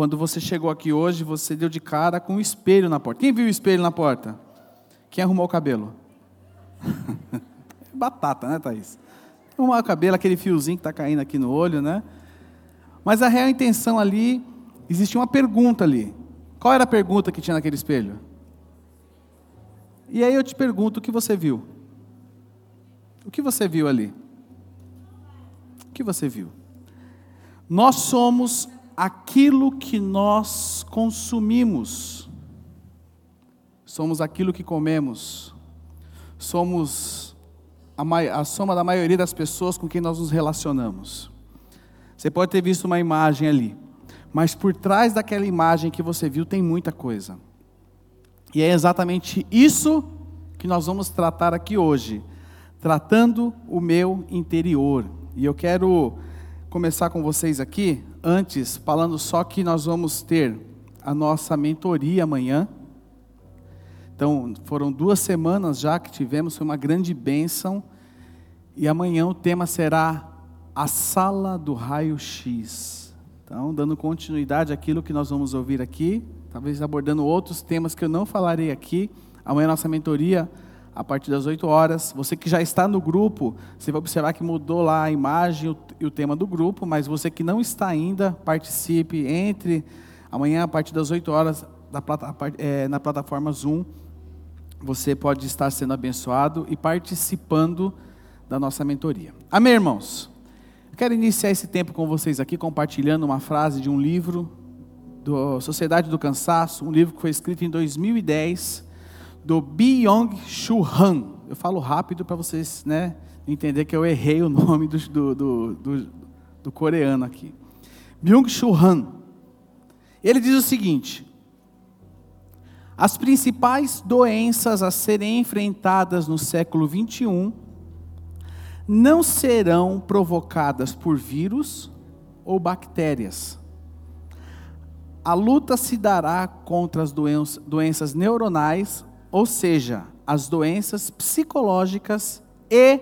quando você chegou aqui hoje, você deu de cara com um espelho na porta. Quem viu o espelho na porta? Quem arrumou o cabelo? Batata, né, Thaís? Arrumou o cabelo, aquele fiozinho que está caindo aqui no olho, né? Mas a real intenção ali, existia uma pergunta ali. Qual era a pergunta que tinha naquele espelho? E aí eu te pergunto, o que você viu? O que você viu ali? O que você viu? Nós somos aquilo que nós consumimos. Somos aquilo que comemos. Somos a, a, soma da maioria das pessoas com quem nós nos relacionamos. Você pode ter visto uma imagem ali, mas por trás daquela imagem que você viu tem muita coisa. E é exatamente isso que nós vamos tratar aqui hoje, tratando o meu interior. E eu quero começar com vocês aqui antes, falando só que nós vamos ter a nossa mentoria amanhã. Então, foram duas semanas já que tivemos, foi uma grande bênção. E amanhã o tema será a sala do raio-x. Então, dando continuidade àquilo que nós vamos ouvir aqui, talvez abordando outros temas que eu não falarei aqui. Amanhã nossa mentoria a partir das 8 horas. Você que já está no grupo, você vai observar que mudou lá a imagem e o tema do grupo, mas você que não está ainda, participe, entre amanhã a partir das 8 horas é, na plataforma Zoom. Você pode estar sendo abençoado e participando da nossa mentoria. Amém, irmãos? quero iniciar esse tempo com vocês aqui compartilhando uma frase de um livro do Sociedade do Cansaço, um livro que foi escrito em 2010 do Byung-Chul Han. Eu falo rápido para vocês né, entender que eu errei o nome do, do, do, do, coreano aqui. Byung-Chul Han. Ele diz o seguinte: as principais doenças a serem enfrentadas no século 21 não serão provocadas por vírus ou bactérias. A luta se dará contra as doenças neuronais ou seja, as doenças psicológicas e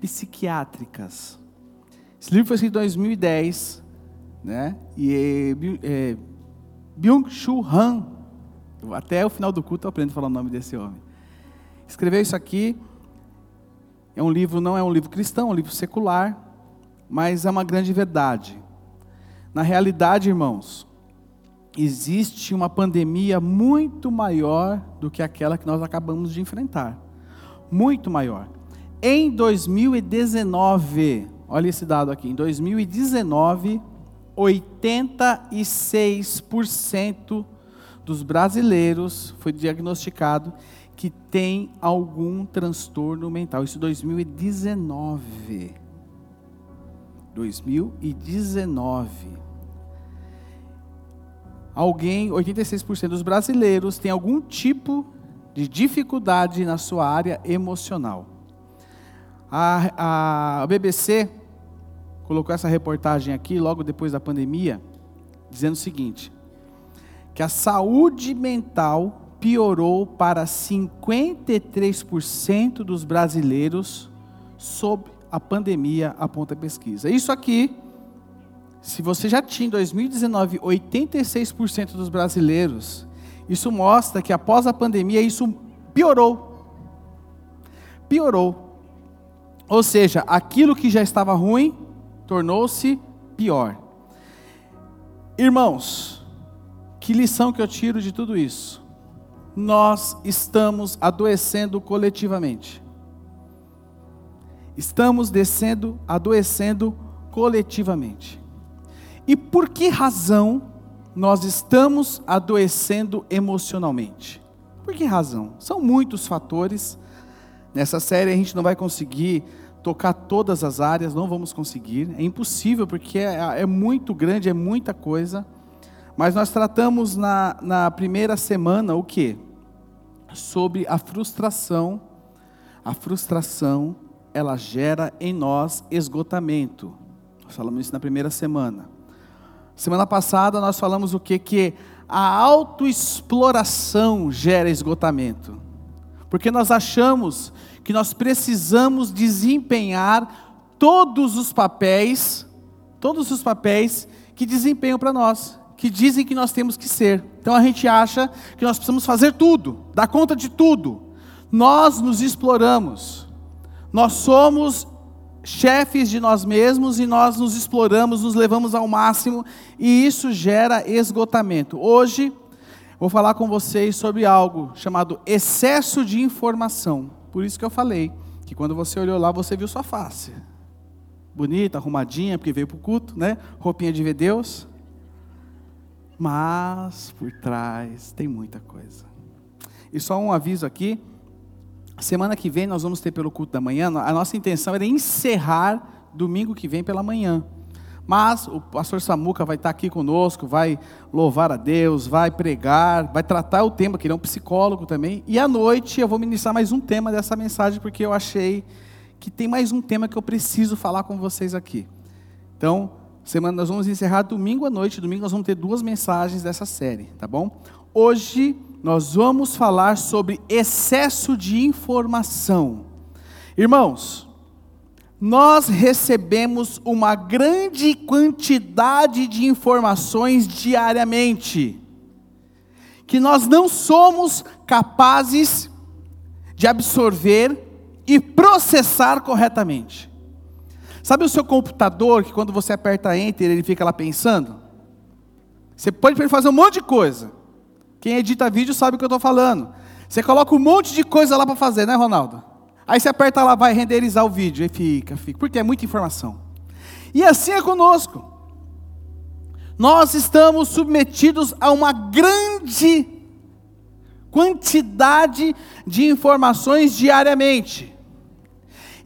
psiquiátricas. Esse livro foi escrito em 2010, né? E é, Byung-Chul Han, até o final do culto eu aprendo a falar o nome desse homem. Escreveu isso aqui. É um livro, não é um livro cristão, é um livro secular, mas é uma grande verdade. Na realidade, irmãos, existe uma pandemia muito maior do que aquela que nós acabamos de enfrentar. Muito maior. Em 2019, olha esse dado aqui, em 2019, 86% dos brasileiros foi diagnosticado que tem algum transtorno mental. Isso 2019. 2019 alguém, 86% dos brasileiros tem algum tipo de dificuldade na sua área emocional. A, a, BBC colocou essa reportagem aqui logo depois da pandemia, dizendo o seguinte: que a saúde mental piorou para 53% dos brasileiros sob a pandemia, aponta a pesquisa. Isso aqui se você já tinha em 2019 86% dos brasileiros, isso mostra que após a pandemia isso piorou. Piorou. Ou seja, aquilo que já estava ruim tornou-se pior. Irmãos, que lição que eu tiro de tudo isso? Nós estamos adoecendo coletivamente. Estamos descendo, adoecendo coletivamente. E por que razão nós estamos adoecendo emocionalmente? Por que razão? São muitos fatores. Nessa série a gente não vai conseguir tocar todas as áreas, não vamos conseguir. É impossível porque é, é muito grande, é muita coisa. Mas nós tratamos na, na primeira semana o que? Sobre a frustração. A frustração, ela gera em nós esgotamento. Nós falamos isso na primeira semana. Semana passada nós falamos o que? Que a autoexploração gera esgotamento. Porque nós achamos que nós precisamos desempenhar todos os papéis, todos os papéis que desempenham para nós, que dizem que nós temos que ser. Então a gente acha que nós precisamos fazer tudo, dar conta de tudo. Nós nos exploramos. Nós somos chefes de nós mesmos e nós nos exploramos, nos levamos ao máximo e isso gera esgotamento. Hoje vou falar com vocês sobre algo chamado excesso de informação. Por isso que eu falei que quando você olhou lá, você viu sua face. Bonita, arrumadinha, porque veio para o culto, né? Roupinha de ver Deus. Mas por trás tem muita coisa. E só um aviso aqui. Semana que vem nós vamos ter pelo culto da manhã. A nossa intenção era encerrar domingo que vem pela manhã. Mas o pastor Samuca vai estar aqui conosco, vai louvar a Deus, vai pregar, vai tratar o tema, que ele é um psicólogo também. E à noite eu vou ministrar mais um tema dessa mensagem, porque eu achei que tem mais um tema que eu preciso falar com vocês aqui. Então, semana nós vamos encerrar domingo à noite. Domingo nós vamos ter duas mensagens dessa série, tá bom? Hoje nós vamos falar sobre excesso de informação. Irmãos, nós recebemos uma grande quantidade de informações diariamente, que nós não somos capazes de absorver e processar corretamente. Sabe o seu computador que quando você aperta Enter ele fica lá pensando? Você pode fazer um monte de coisa. Quem edita vídeo sabe o que eu estou falando. Você coloca um monte de coisa lá para fazer, né, Ronaldo? Aí você aperta lá, vai renderizar o vídeo, e fica, fica, porque é muita informação. E assim é conosco. Nós estamos submetidos a uma grande quantidade de informações diariamente.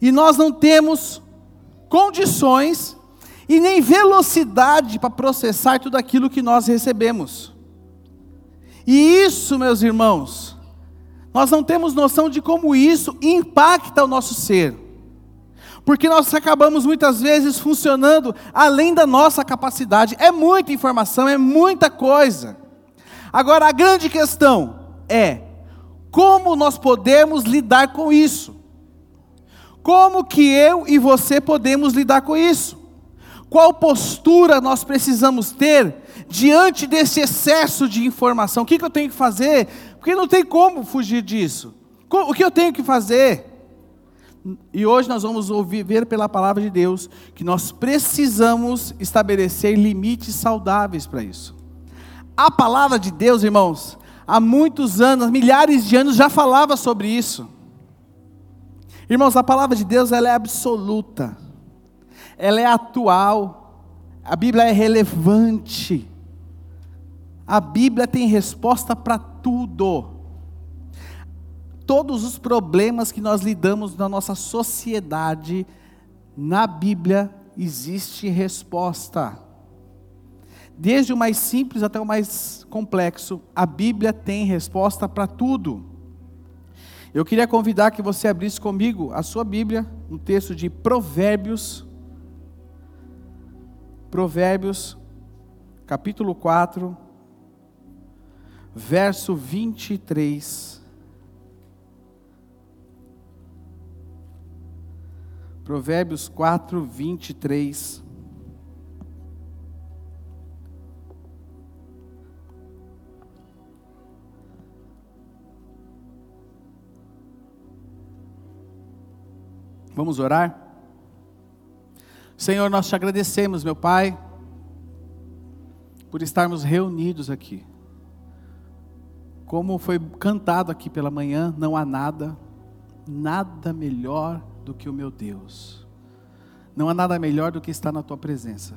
E nós não temos condições e nem velocidade para processar tudo aquilo que nós recebemos. E isso, meus irmãos, nós não temos noção de como isso impacta o nosso ser. Porque nós acabamos muitas vezes funcionando além da nossa capacidade. É muita informação, é muita coisa. Agora, a grande questão é: como nós podemos lidar com isso? Como que eu e você podemos lidar com isso? Qual postura nós precisamos ter diante desse excesso de informação? O que, que eu tenho que fazer porque não tem como fugir disso. O que eu tenho que fazer? E hoje nós vamos ouvir ver pela palavra de Deus que nós precisamos estabelecer limites saudáveis para isso. A palavra de Deus, irmãos, há muitos anos, milhares de anos já falava sobre isso. Irmãos, a palavra de Deus ela é absoluta. Ela é atual. A Bíblia é relevante. A Bíblia tem resposta para tudo. Todos os problemas que nós lidamos na nossa sociedade, na Bíblia existe resposta. Desde o mais simples até o mais complexo, a Bíblia tem resposta para tudo. Eu queria convidar que você abrisse comigo a sua Bíblia, no texto de Provérbios, Provérbios, capítulo 4, verso 23. Provérbios 4, 23. Vamos orar? Senhor, nós te agradecemos, meu Pai, por estarmos reunidos aqui. Como foi cantado aqui pela manhã, não há nada, nada melhor do que o meu Deus. Não há nada melhor do que estar na tua presença.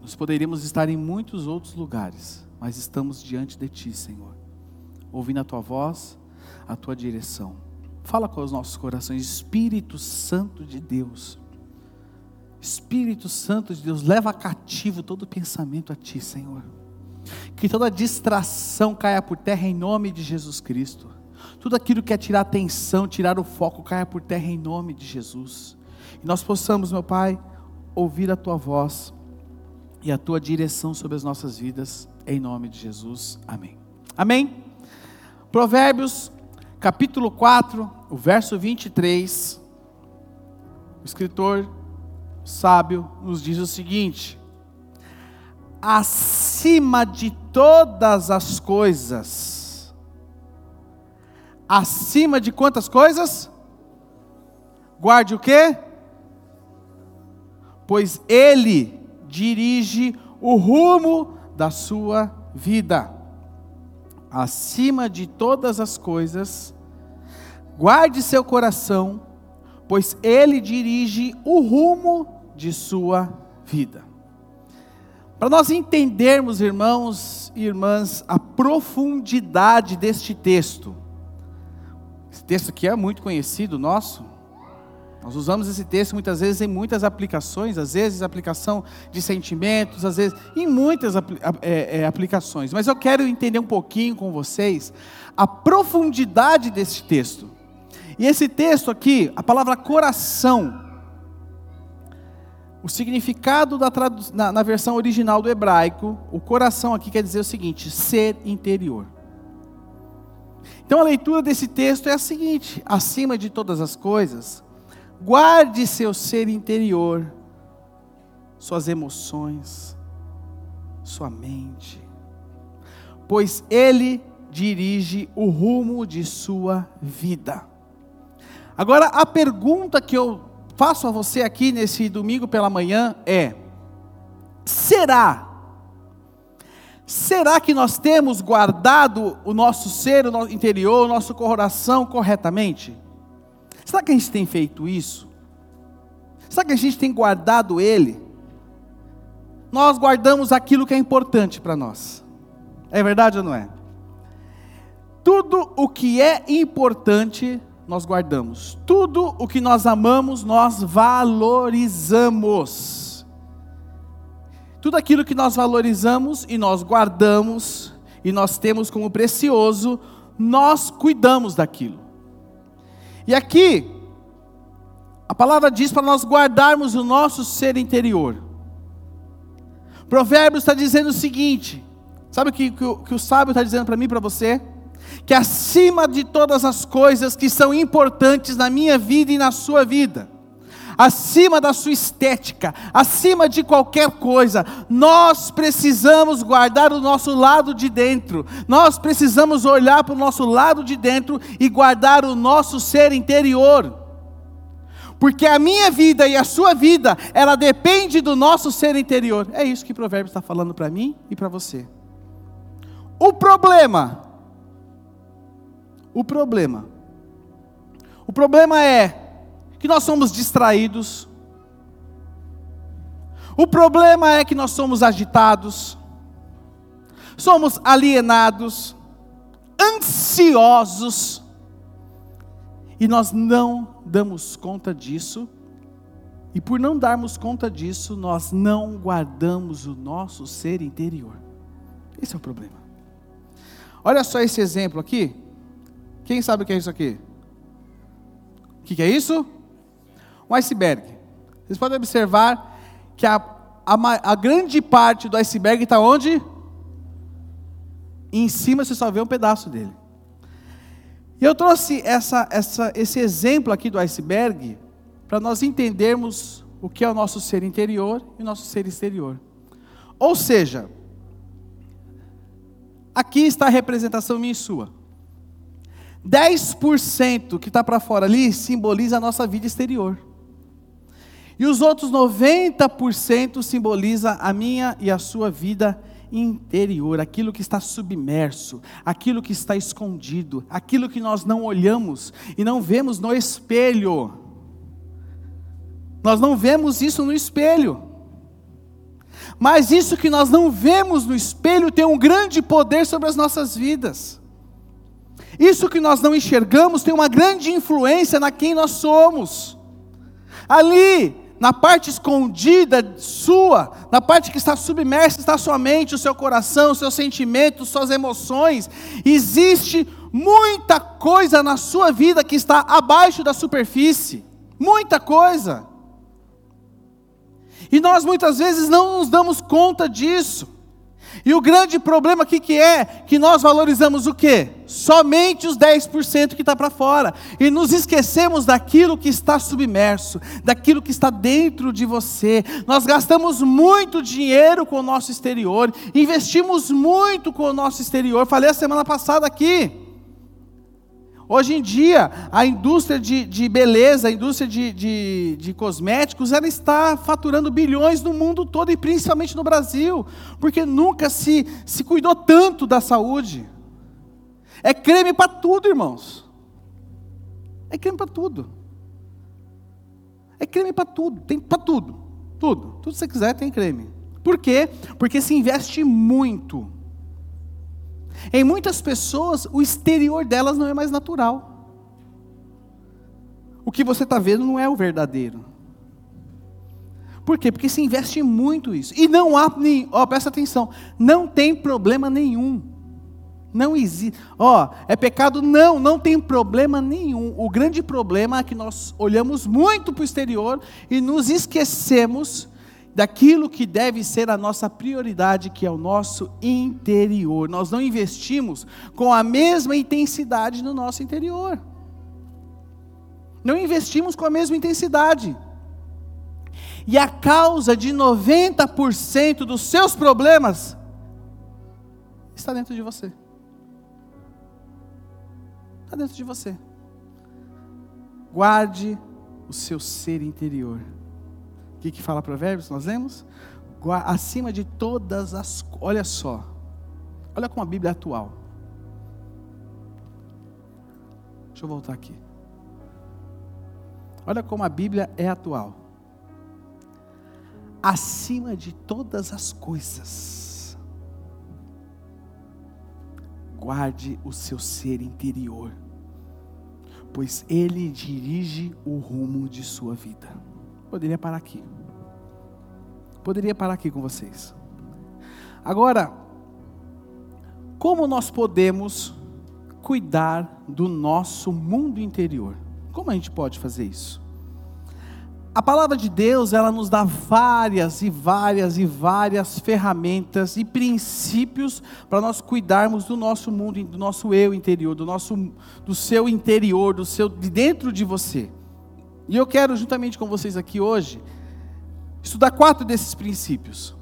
Nós poderíamos estar em muitos outros lugares, mas estamos diante de ti, Senhor, ouvindo a tua voz, a tua direção. Fala com os nossos corações, Espírito Santo de Deus. Espírito Santo de Deus, leva cativo todo pensamento a ti, Senhor. Que toda distração caia por terra em nome de Jesus Cristo. Tudo aquilo que é tirar atenção, tirar o foco, caia por terra em nome de Jesus. E nós possamos, meu Pai, ouvir a tua voz e a tua direção sobre as nossas vidas, em nome de Jesus. Amém. Amém. Provérbios, capítulo 4, o verso 23. O escritor sábio nos diz o seguinte: acima de todas as coisas. Acima de quantas coisas? Guarde o quê? Pois ele dirige o rumo da sua vida. Acima de todas as coisas, guarde seu coração, pois ele dirige o rumo de sua vida. Para nós entendermos, irmãos e irmãs, a profundidade deste texto. Esse texto aqui é muito conhecido nosso. Nós usamos esse texto muitas vezes em muitas aplicações, às vezes aplicação de sentimentos, às vezes em muitas é, é, aplicações. Mas eu quero entender um pouquinho com vocês a profundidade desse texto. E esse texto aqui, a palavra coração, o significado da na, na versão original do hebraico, o coração aqui quer dizer o seguinte: ser interior. Então a leitura desse texto é a seguinte: acima de todas as coisas, Guarde seu ser interior, suas emoções, sua mente, pois Ele dirige o rumo de sua vida. Agora, a pergunta que eu faço a você aqui nesse domingo pela manhã é: será? Será que nós temos guardado o nosso ser, o nosso interior, o nosso coração corretamente? Será que a gente tem feito isso? Será que a gente tem guardado ele? Nós guardamos aquilo que é importante para nós. É verdade ou não é? Tudo o que é importante, nós guardamos. Tudo o que nós amamos, nós valorizamos. Tudo aquilo que nós valorizamos e nós guardamos, e nós temos como precioso, nós cuidamos daquilo. E aqui, a palavra diz para nós guardarmos o nosso ser interior. Provérbios está dizendo o seguinte: sabe o que, que, que o sábio está dizendo para mim e para você? Que acima de todas as coisas que são importantes na minha vida e na sua vida, acima da sua estética, acima de qualquer coisa, nós precisamos guardar o nosso lado de dentro, nós precisamos olhar para o nosso lado de dentro e guardar o nosso ser interior. Porque a minha vida e a sua vida, ela depende do nosso ser interior. É isso que o provérbio está falando para mim e para você. O problema, o problema, o problema é que nós somos distraídos. O problema é que nós somos agitados, somos alienados, ansiosos, e nós não damos conta disso, e por não darmos conta disso, nós não guardamos o nosso ser interior. Esse é o problema. Olha só esse exemplo aqui. Quem sabe o que é isso aqui? O que, é isso? um iceberg. Vocês podem observar que a, a, a grande parte do iceberg está onde? Em cima você só vê um pedaço dele. E eu trouxe essa, essa, esse exemplo aqui do iceberg para nós entendermos o que é o nosso ser interior e o nosso ser exterior. Ou seja, aqui está a representação minha e sua. 10% que está para fora ali simboliza a nossa vida exterior. E os outros 90% simboliza a minha e a sua vida interior, aquilo que está submerso, aquilo que está escondido, aquilo que nós não olhamos e não vemos no espelho. Nós não vemos isso no espelho. Mas isso que nós não vemos no espelho tem um grande poder sobre as nossas vidas. Isso que nós não enxergamos tem uma grande influência na quem nós somos. Ali, na parte escondida sua, na parte que está submersa, está sua mente, o seu coração, os seus sentimentos, suas emoções. Existe muita coisa na sua vida que está abaixo da superfície. Muita coisa. E nós muitas vezes não nos damos conta disso. E o grande problema aqui que é que nós valorizamos o quê? Somente os 10% que está para fora. E nos esquecemos daquilo que está submerso, daquilo que está dentro de você. Nós gastamos muito dinheiro com o nosso exterior, investimos muito com o nosso exterior. Falei a semana passada aqui. Hoje em dia, a indústria de, de beleza, a indústria de, de, de, cosméticos, ela está faturando bilhões no mundo todo e principalmente no Brasil, porque nunca se, se cuidou tanto da saúde. É creme para tudo, irmãos. É creme para tudo. É creme para tudo, tem para tudo. Tudo. Tudo que você quiser tem creme. Por quê? Porque se investe muito em muitas pessoas, o exterior delas não é mais natural. O que você está vendo não é o verdadeiro. Por quê? Porque se investe muito isso. E não há nem, ó, presta atenção, não tem problema nenhum. Não existe. Ó, é pecado? Não, não tem problema nenhum. O grande problema é que nós olhamos muito para o exterior e nos esquecemos daquilo que deve ser a nossa prioridade, que é o nosso interior. Nós não investimos com a mesma intensidade no nosso interior. Não investimos com a mesma intensidade. E a causa de 90% dos seus problemas está dentro de você. Está dentro de você. Guarde o seu ser interior que, que fala Provérbios? Nós lemos? Acima de todas as. Olha só. Olha como a Bíblia é atual. Deixa eu voltar aqui. Olha como a Bíblia é atual. Acima de todas as coisas, guarde o seu ser interior, pois ele dirige o rumo de sua vida. Poderia parar aqui. Poderia parar aqui com vocês. Agora, como nós podemos cuidar do nosso mundo interior? Como a gente pode fazer isso? A palavra de Deus, ela nos dá várias e várias e várias ferramentas e princípios para nós cuidarmos do nosso mundo, do nosso eu interior, do nosso do seu interior, do seu de dentro de você. E eu quero, juntamente com vocês aqui hoje, estudar quatro desses princípios.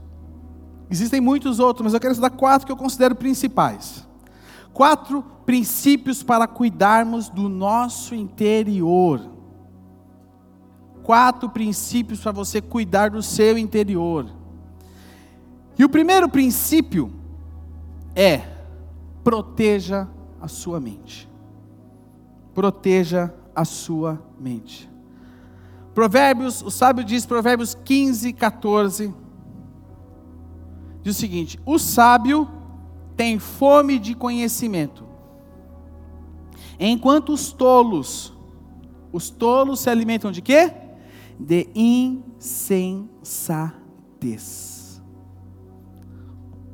Existem muitos outros, mas eu quero estudar quatro que eu considero principais. Quatro princípios para cuidarmos do nosso interior. Quatro princípios para você cuidar do seu interior. E o primeiro princípio é: proteja a sua mente. Proteja a sua mente. Provérbios, o sábio diz, Provérbios 15, 14, diz o seguinte: O sábio tem fome de conhecimento, enquanto os tolos, os tolos se alimentam de quê? De insensatez.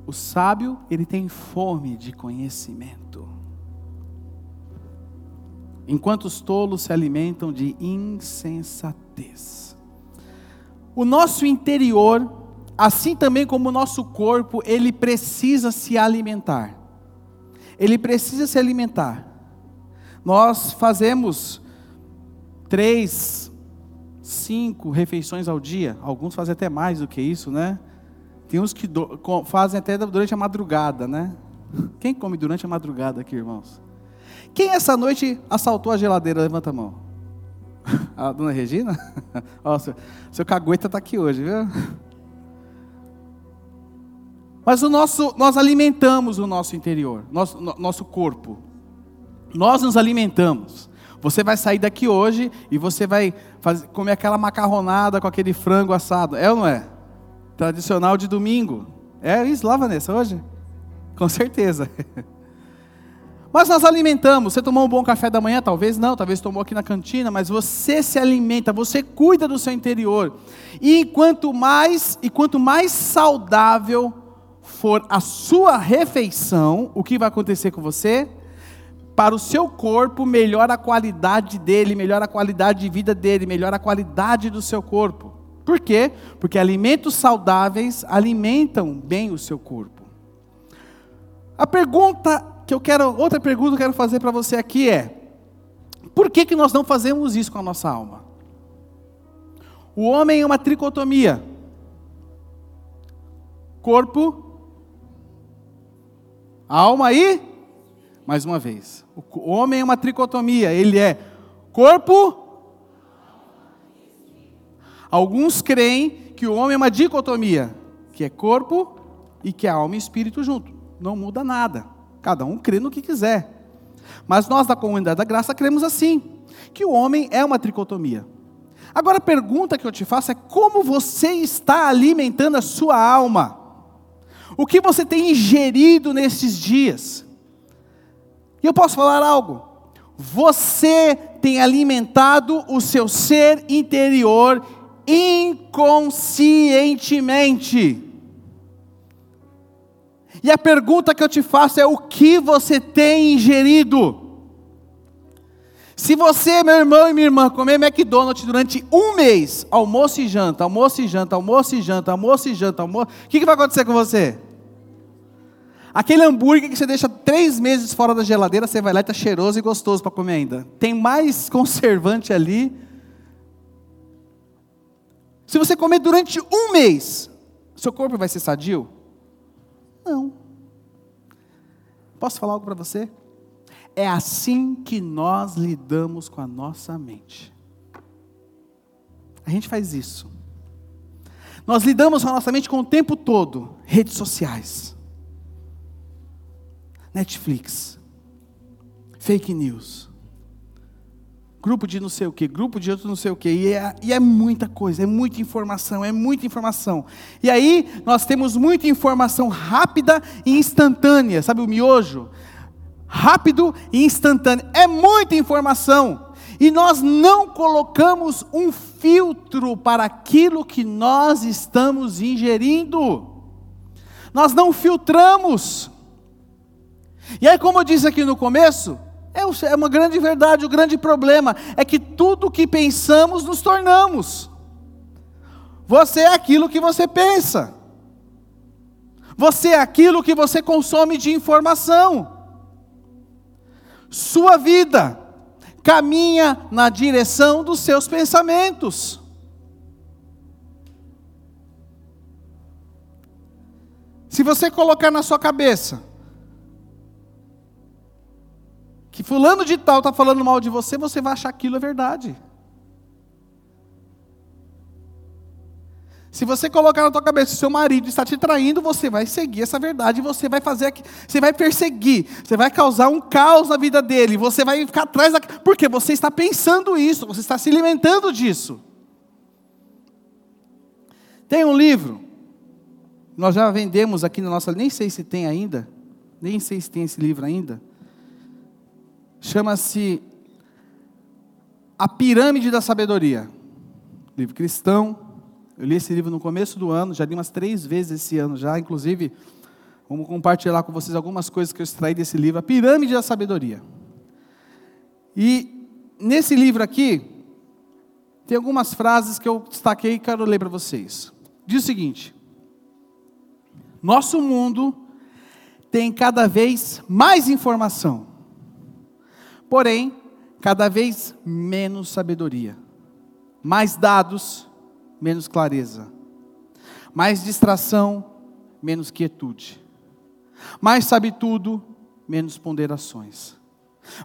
O sábio, ele tem fome de conhecimento enquanto os tolos se alimentam de insensatez. O nosso interior, assim também como o nosso corpo, ele precisa se alimentar. Ele precisa se alimentar. Nós fazemos três, cinco refeições ao dia. Alguns fazem até mais do que isso, né? Tem uns que fazem até durante a madrugada, né? Quem come durante a madrugada aqui, irmãos? Quem essa noite assaltou a geladeira? Levanta a mão. A dona Regina? Ó, seu, seu cagueta está aqui hoje, viu? Mas o nosso, nós alimentamos o nosso interior, nosso, no, nosso corpo. Nós nos alimentamos. Você vai sair daqui hoje e você vai fazer, comer aquela macarronada com aquele frango assado. É ou não é? Tradicional de domingo. É isso lá, Vanessa, hoje? Com certeza. Mas nós alimentamos. Você tomou um bom café da manhã? Talvez não, talvez tomou aqui na cantina, mas você se alimenta, você cuida do seu interior. E quanto mais e quanto mais saudável for a sua refeição, o que vai acontecer com você? Para o seu corpo, melhora a qualidade dele, melhora a qualidade de vida dele, melhora a qualidade do seu corpo. Por quê? Porque alimentos saudáveis alimentam bem o seu corpo. A pergunta que eu quero, outra pergunta que eu quero fazer para você aqui é: por que, que nós não fazemos isso com a nossa alma? O homem é uma tricotomia: corpo, alma e, mais uma vez, o homem é uma tricotomia, ele é corpo. Alguns creem que o homem é uma dicotomia, que é corpo e que é alma e espírito junto. Não muda nada. Cada um crê no que quiser. Mas nós da comunidade da graça cremos assim, que o homem é uma tricotomia. Agora a pergunta que eu te faço é como você está alimentando a sua alma? O que você tem ingerido nesses dias? E eu posso falar algo. Você tem alimentado o seu ser interior inconscientemente. E a pergunta que eu te faço é: o que você tem ingerido? Se você, meu irmão e minha irmã, comer McDonald's durante um mês, almoço e janta, almoço e janta, almoço e janta, almoço e janta, almoço, o que, que vai acontecer com você? Aquele hambúrguer que você deixa três meses fora da geladeira, você vai lá e está cheiroso e gostoso para comer ainda. Tem mais conservante ali. Se você comer durante um mês, seu corpo vai ser sadio? Não. Posso falar algo para você? É assim que nós lidamos com a nossa mente. A gente faz isso. Nós lidamos com a nossa mente com o tempo todo. Redes sociais, Netflix, fake news, grupo de não sei o que, grupo de outro não sei o que, e é, e é muita coisa, é muita informação, é muita informação. E aí nós temos muita informação rápida e instantânea, sabe o miojo? Rápido e instantâneo, é muita informação. E nós não colocamos um filtro para aquilo que nós estamos ingerindo. Nós não filtramos. E aí, como eu disse aqui no começo, é, é uma grande verdade, o grande problema é que tudo que pensamos nos tornamos. Você é aquilo que você pensa. Você é aquilo que você consome de informação. Sua vida caminha na direção dos seus pensamentos. Se você colocar na sua cabeça, que fulano de tal está falando mal de você, você vai achar aquilo é verdade. Se você colocar na tua cabeça que seu marido está te traindo, você vai seguir essa verdade, você vai fazer, você vai perseguir, você vai causar um caos na vida dele, você vai ficar atrás da, porque você está pensando isso, você está se alimentando disso. Tem um livro, nós já vendemos aqui na nossa, nem sei se tem ainda, nem sei se tem esse livro ainda chama-se A Pirâmide da Sabedoria. Livro cristão. Eu li esse livro no começo do ano, já li umas três vezes esse ano já, inclusive, vamos compartilhar com vocês algumas coisas que eu extraí desse livro, A Pirâmide da Sabedoria. E nesse livro aqui, tem algumas frases que eu destaquei e quero ler para vocês. Diz o seguinte: Nosso mundo tem cada vez mais informação porém, cada vez menos sabedoria, mais dados, menos clareza, mais distração, menos quietude, mais sabe tudo, menos ponderações,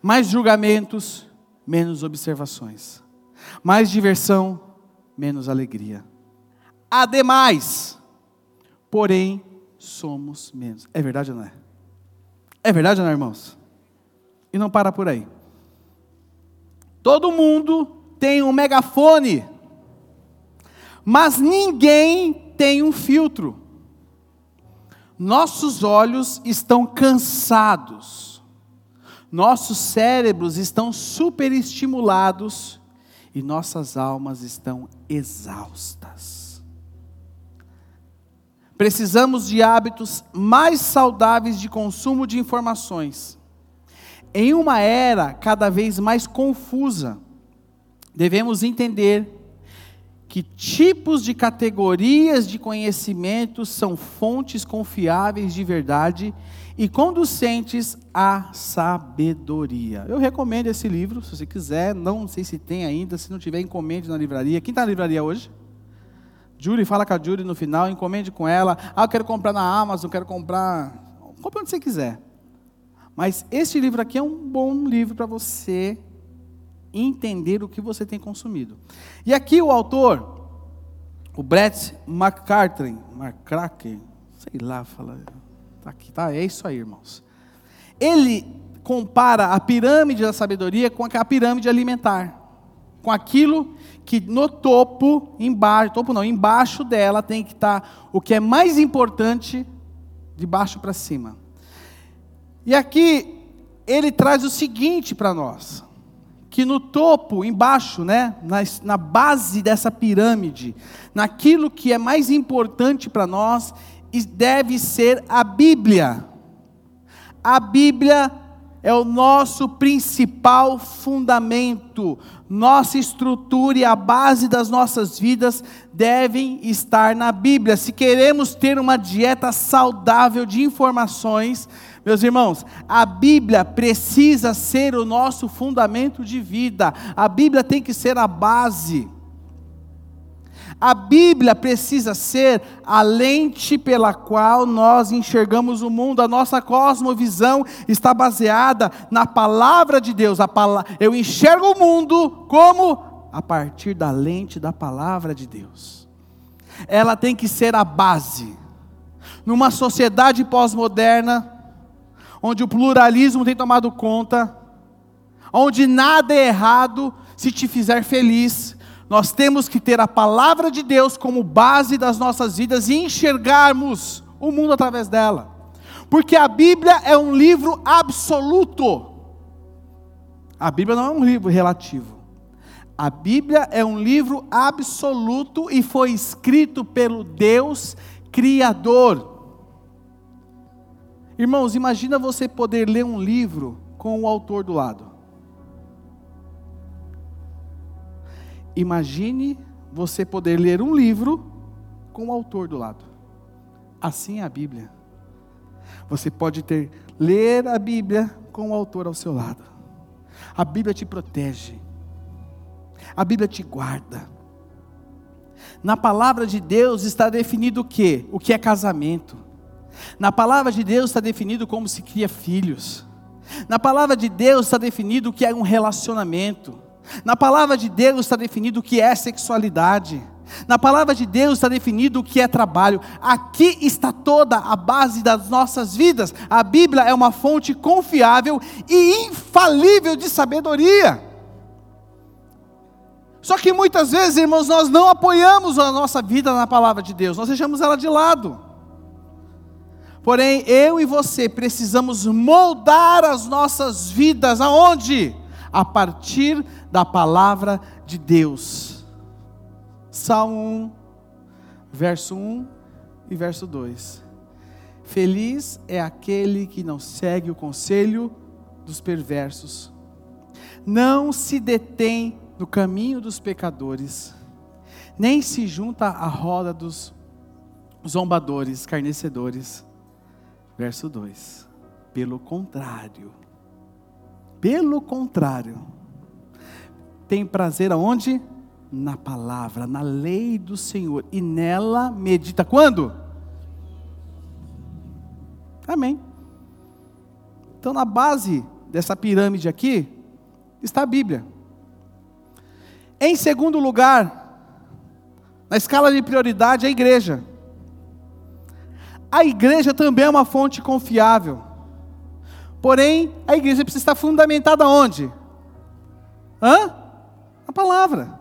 mais julgamentos, menos observações, mais diversão, menos alegria. Ademais, porém, somos menos. É verdade ou não é? É verdade ou não, irmãos? E não para por aí. Todo mundo tem um megafone, mas ninguém tem um filtro. Nossos olhos estão cansados, nossos cérebros estão superestimulados e nossas almas estão exaustas. Precisamos de hábitos mais saudáveis de consumo de informações em uma era cada vez mais confusa, devemos entender que tipos de categorias de conhecimento são fontes confiáveis de verdade e conducentes à sabedoria. Eu recomendo esse livro, se você quiser, não sei se tem ainda, se não tiver, encomende na livraria. Quem está na livraria hoje? Julie, fala com a Julie no final, encomende com ela. Ah, eu quero comprar na Amazon, quero comprar. Compre onde você quiser. Mas esse livro aqui é um bom livro para você entender o que você tem consumido. E aqui o autor, o Brett McCartney, McCracken, sei lá, fala, tá aqui, tá? É isso aí, irmãos. Ele compara a pirâmide da sabedoria com a pirâmide alimentar, com aquilo que no topo, embaixo, topo não, embaixo dela tem que estar tá o que é mais importante de baixo para cima. E aqui ele traz o seguinte para nós: que no topo, embaixo, né, na, na base dessa pirâmide, naquilo que é mais importante para nós, deve ser a Bíblia. A Bíblia é o nosso principal fundamento, nossa estrutura e a base das nossas vidas devem estar na Bíblia. Se queremos ter uma dieta saudável de informações, meus irmãos, a Bíblia precisa ser o nosso fundamento de vida, a Bíblia tem que ser a base. A Bíblia precisa ser a lente pela qual nós enxergamos o mundo. A nossa cosmovisão está baseada na palavra de Deus. A palavra, eu enxergo o mundo como a partir da lente da palavra de Deus. Ela tem que ser a base. Numa sociedade pós-moderna, onde o pluralismo tem tomado conta, onde nada é errado se te fizer feliz. Nós temos que ter a palavra de Deus como base das nossas vidas e enxergarmos o mundo através dela. Porque a Bíblia é um livro absoluto. A Bíblia não é um livro relativo. A Bíblia é um livro absoluto e foi escrito pelo Deus Criador. Irmãos, imagina você poder ler um livro com o autor do lado. Imagine você poder ler um livro com o autor do lado. Assim é a Bíblia. Você pode ter ler a Bíblia com o autor ao seu lado. A Bíblia te protege. A Bíblia te guarda. Na palavra de Deus está definido o que? O que é casamento. Na palavra de Deus está definido como se cria filhos. Na palavra de Deus está definido o que é um relacionamento. Na palavra de Deus está definido o que é sexualidade. Na palavra de Deus está definido o que é trabalho. Aqui está toda a base das nossas vidas. A Bíblia é uma fonte confiável e infalível de sabedoria. Só que muitas vezes, irmãos, nós não apoiamos a nossa vida na palavra de Deus, nós deixamos ela de lado. Porém, eu e você precisamos moldar as nossas vidas aonde? A partir da palavra de Deus. Salmo 1, verso 1 e verso 2. Feliz é aquele que não segue o conselho dos perversos, não se detém no caminho dos pecadores, nem se junta à roda dos zombadores, escarnecedores Verso 2: Pelo contrário, pelo contrário, tem prazer aonde? Na palavra, na lei do Senhor, e nela medita quando? Amém. Então, na base dessa pirâmide aqui, está a Bíblia. Em segundo lugar, na escala de prioridade, a igreja. A igreja também é uma fonte confiável. Porém, a igreja precisa estar fundamentada onde? Hã? Na palavra.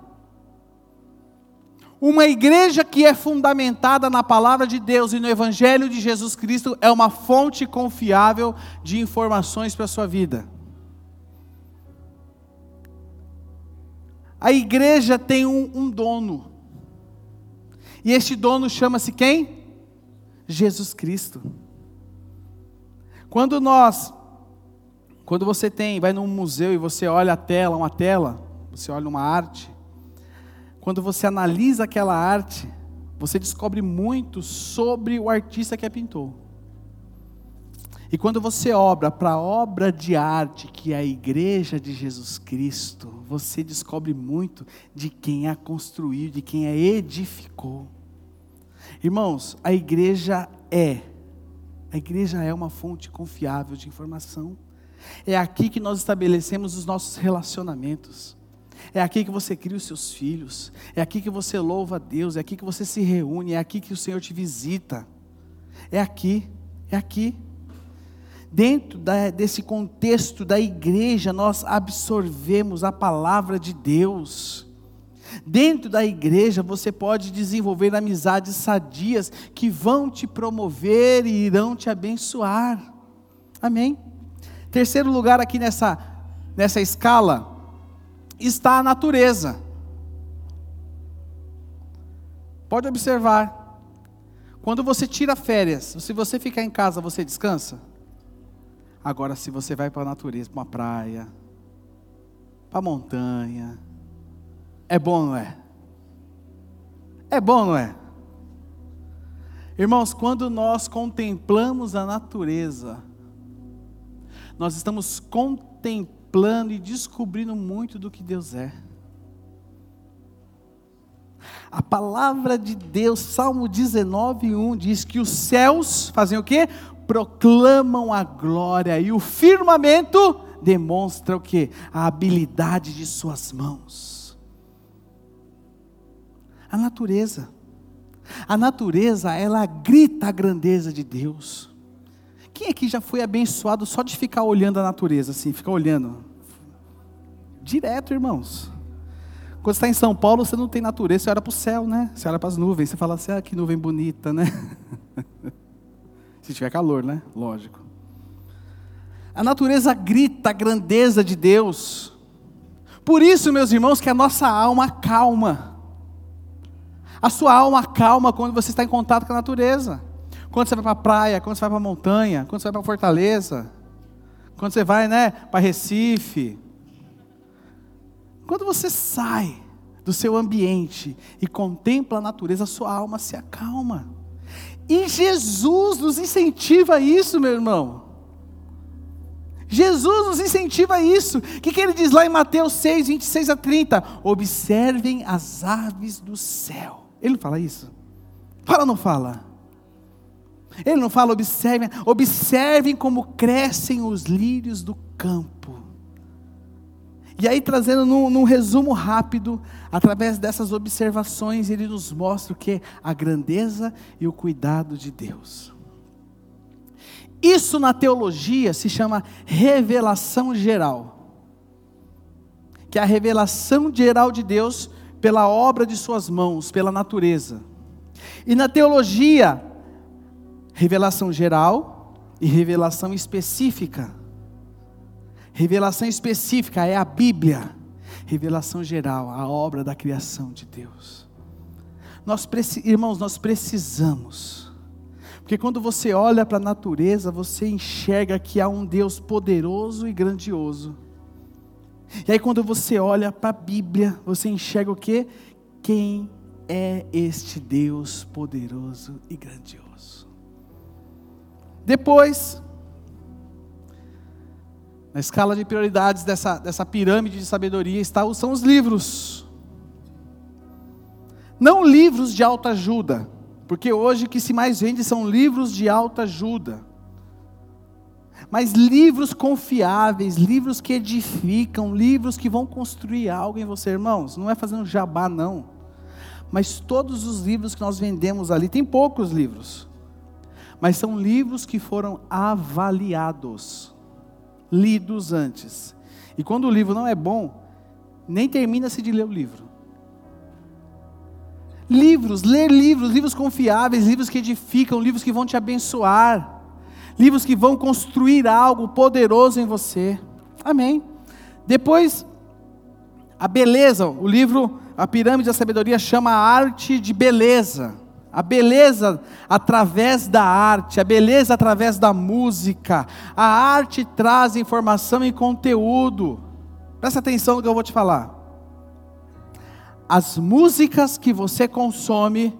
Uma igreja que é fundamentada na palavra de Deus e no Evangelho de Jesus Cristo é uma fonte confiável de informações para a sua vida. A igreja tem um, um dono. E este dono chama-se quem? Jesus Cristo. Quando nós, quando você tem, vai num museu e você olha a tela, uma tela, você olha uma arte, quando você analisa aquela arte, você descobre muito sobre o artista que a pintou. E quando você obra para a obra de arte que é a igreja de Jesus Cristo, você descobre muito de quem a construiu, de quem a edificou. Irmãos, a igreja é, a igreja é uma fonte confiável de informação. É aqui que nós estabelecemos os nossos relacionamentos. É aqui que você cria os seus filhos. É aqui que você louva a Deus. É aqui que você se reúne. É aqui que o Senhor te visita. É aqui. É aqui. Dentro da, desse contexto da igreja, nós absorvemos a palavra de Deus. Dentro da igreja, você pode desenvolver amizades sadias que vão te promover e irão te abençoar. Amém? Terceiro lugar aqui nessa, nessa escala está a natureza. Pode observar. Quando você tira férias, se você ficar em casa, você descansa? Agora, se você vai para a natureza, para uma praia, para a montanha, é bom, não é? É bom, não é? Irmãos, quando nós contemplamos a natureza, nós estamos contemplando e descobrindo muito do que Deus é. A palavra de Deus, Salmo 19, 1 diz que os céus fazem o quê? Proclamam a glória e o firmamento demonstra o quê? A habilidade de suas mãos. A natureza. A natureza, ela grita a grandeza de Deus. Quem aqui já foi abençoado só de ficar olhando a natureza, assim, ficar olhando? Direto, irmãos. Quando está em São Paulo, você não tem natureza, você olha para o céu, né? Você olha para as nuvens, você fala assim, ah, que nuvem bonita, né? Se tiver calor, né? Lógico. A natureza grita a grandeza de Deus. Por isso, meus irmãos, que a nossa alma calma. A sua alma calma quando você está em contato com a natureza. Quando você vai para a praia, quando você vai para a montanha, quando você vai para Fortaleza, quando você vai né, para Recife. Quando você sai do seu ambiente e contempla a natureza, a sua alma se acalma. E Jesus nos incentiva a isso, meu irmão. Jesus nos incentiva a isso. O que, que ele diz lá em Mateus 6, 26 a 30? Observem as aves do céu. Ele não fala isso? Fala ou não fala? Ele não fala, observem, observem como crescem os lírios do campo. E aí, trazendo num, num, resumo rápido, através dessas observações, ele nos mostra o que? A grandeza e o cuidado de Deus. Isso na teologia se chama revelação geral. Que é a revelação geral de Deus pela obra de suas mãos, pela natureza. E na teologia, Revelação geral e revelação específica. Revelação específica é a Bíblia. Revelação geral, a obra da criação de Deus. Nós, irmãos, nós precisamos. Porque quando você olha para a natureza, você enxerga que há um Deus poderoso e grandioso. E aí quando você olha para a Bíblia, você enxerga o que? Quem é este Deus poderoso e grandioso? Depois, na escala de prioridades dessa, dessa pirâmide de sabedoria está, são os livros. Não livros de autoajuda, porque hoje o que se mais vende são livros de autoajuda. Mas livros confiáveis, livros que edificam, livros que vão construir algo em você, irmãos. Não é fazendo jabá, não. Mas todos os livros que nós vendemos ali, tem poucos livros mas são livros que foram avaliados, lidos antes. E quando o livro não é bom, nem termina-se de ler o livro. Livros, ler livros, livros confiáveis, livros que edificam, livros que vão te abençoar, livros que vão construir algo poderoso em você. Amém. Depois, a beleza, o livro A Pirâmide da Sabedoria chama a arte de beleza a beleza através da arte, a beleza através da música. A arte traz informação e conteúdo. Presta atenção no que eu vou te falar. as músicas que você consome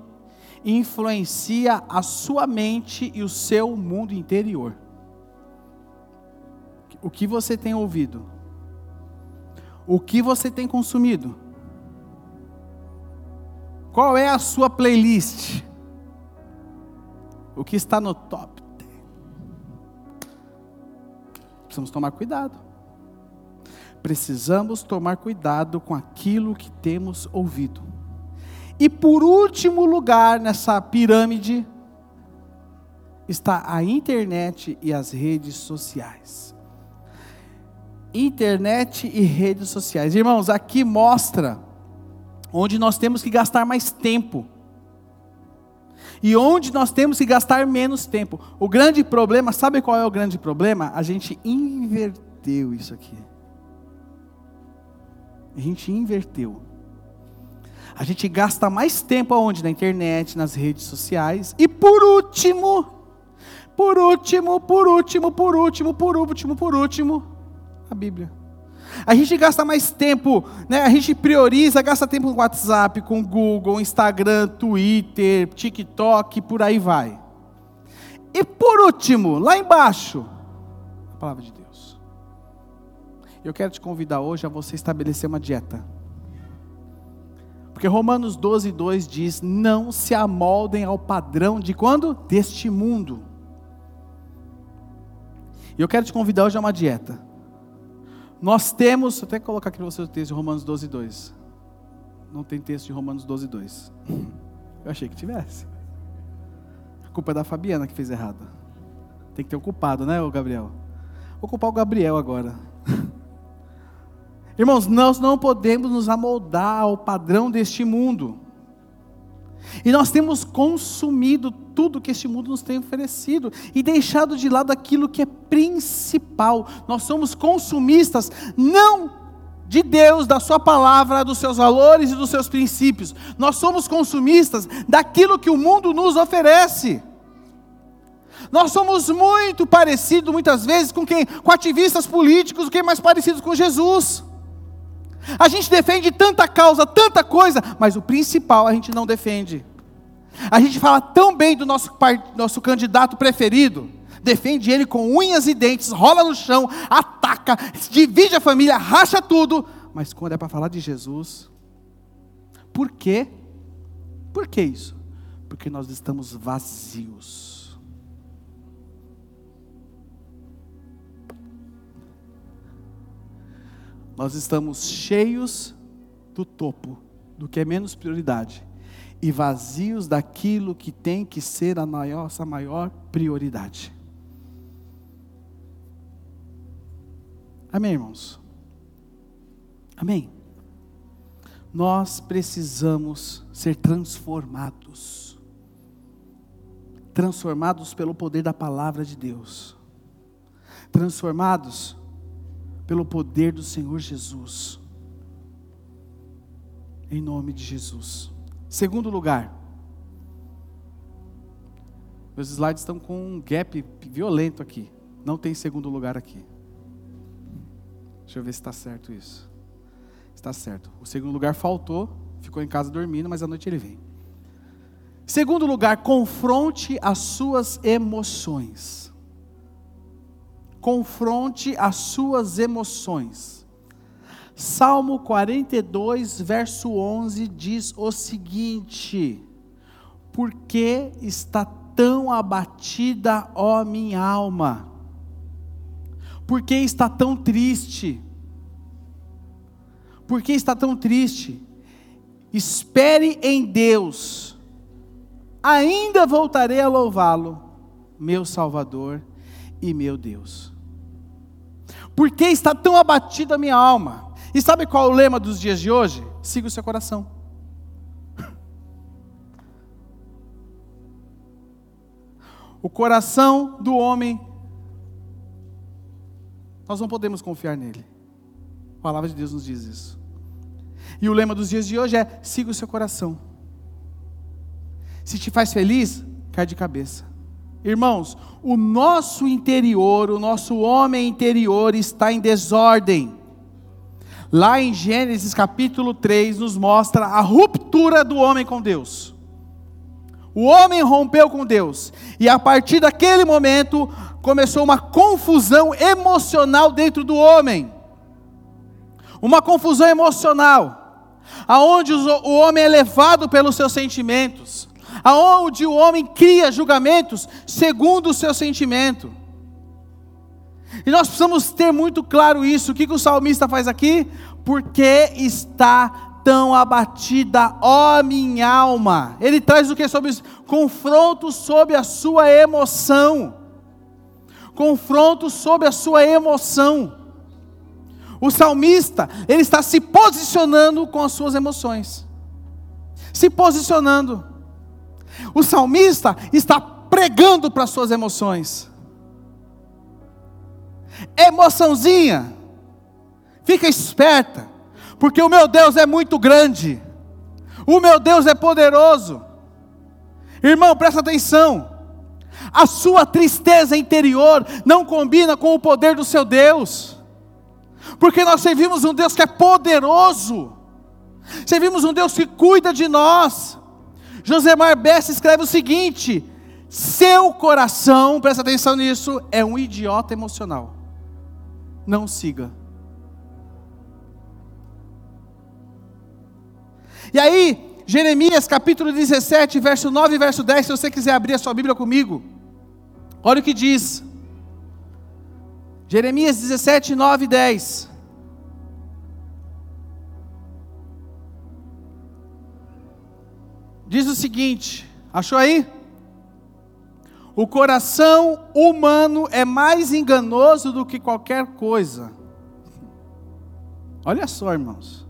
influencia a sua mente e o seu mundo interior. O que você tem ouvido? O que você tem consumido? Qual é a sua playlist? O que está no top? Precisamos tomar cuidado. Precisamos tomar cuidado com aquilo que temos ouvido. E por último lugar nessa pirâmide está a internet e as redes sociais. Internet e redes sociais. Irmãos, aqui mostra onde nós temos que gastar mais tempo. E onde nós temos que gastar menos tempo. O grande problema, sabe qual é o grande problema? A gente inverteu isso aqui. A gente inverteu. A gente gasta mais tempo aonde? Na internet, nas redes sociais. E por último, por último, por último, por último, por último, por último, a Bíblia. A gente gasta mais tempo, né? a gente prioriza, gasta tempo no WhatsApp, com Google, Instagram, Twitter, TikTok, por aí vai. E por último, lá embaixo, a palavra de Deus. Eu quero te convidar hoje a você estabelecer uma dieta. Porque Romanos 12, 2 diz: Não se amoldem ao padrão de quando? Deste mundo. E eu quero te convidar hoje a uma dieta. Nós temos, até colocar aqui para você o texto de Romanos 12, 2. Não tem texto de Romanos 12, 2. Eu achei que tivesse. A culpa é da Fabiana que fez errado. Tem que ter um culpado, né, o Gabriel? Vou culpar o Gabriel agora. Irmãos, nós não podemos nos amoldar ao padrão deste mundo. E nós temos consumido tudo que este mundo nos tem oferecido e deixado de lado aquilo que é principal. Nós somos consumistas não de Deus, da Sua palavra, dos seus valores e dos seus princípios. Nós somos consumistas daquilo que o mundo nos oferece. Nós somos muito parecidos, muitas vezes, com quem? Com ativistas políticos, quem mais parecidos com Jesus. A gente defende tanta causa, tanta coisa, mas o principal a gente não defende. A gente fala tão bem do nosso, nosso candidato preferido, defende ele com unhas e dentes, rola no chão, ataca, divide a família, racha tudo, mas quando é para falar de Jesus, por quê? Por que isso? Porque nós estamos vazios. Nós estamos cheios do topo, do que é menos prioridade, e vazios daquilo que tem que ser a nossa maior prioridade. Amém, irmãos? Amém? Nós precisamos ser transformados transformados pelo poder da palavra de Deus, transformados pelo poder do Senhor Jesus. Em nome de Jesus. Segundo lugar, meus slides estão com um gap violento aqui. Não tem segundo lugar aqui. Deixa eu ver se está certo isso. Está certo. O segundo lugar faltou, ficou em casa dormindo, mas à noite ele vem. Segundo lugar, confronte as suas emoções confronte as suas emoções. Salmo 42, verso 11 diz o seguinte: Por que está tão abatida, ó minha alma? Por que está tão triste? Por que está tão triste? Espere em Deus, ainda voltarei a louvá-lo, meu Salvador e meu Deus. Por que está tão abatida a minha alma? E sabe qual é o lema dos dias de hoje? Siga o seu coração. O coração do homem, nós não podemos confiar nele. A palavra de Deus nos diz isso. E o lema dos dias de hoje é: siga o seu coração. Se te faz feliz, cai de cabeça. Irmãos, o nosso interior, o nosso homem interior está em desordem. lá em Gênesis capítulo 3, nos mostra a ruptura do homem com Deus. O homem rompeu com Deus, e a partir daquele momento começou uma confusão emocional dentro do homem. Uma confusão emocional, aonde o homem é levado pelos seus sentimentos, aonde o homem cria julgamentos segundo o seu sentimento. E nós precisamos ter muito claro isso. O que, que o salmista faz aqui? Porque está tão abatida, ó minha alma. Ele traz o que sobre isso? Confronto sobre a sua emoção. Confronto sobre a sua emoção. O salmista, ele está se posicionando com as suas emoções. Se posicionando. O salmista está pregando para as suas emoções emoçãozinha. Fica esperta, porque o meu Deus é muito grande. O meu Deus é poderoso. Irmão, presta atenção. A sua tristeza interior não combina com o poder do seu Deus. Porque nós servimos um Deus que é poderoso. Servimos um Deus que cuida de nós. Josemar Bessa escreve o seguinte: seu coração, presta atenção nisso, é um idiota emocional não siga. E aí, Jeremias capítulo 17, verso 9 e verso 10, se você quiser abrir a sua Bíblia comigo, olha o que diz. Jeremias 17, 9 e 10. Diz o seguinte, achou aí? O coração humano é mais enganoso do que qualquer coisa. Olha só, irmãos.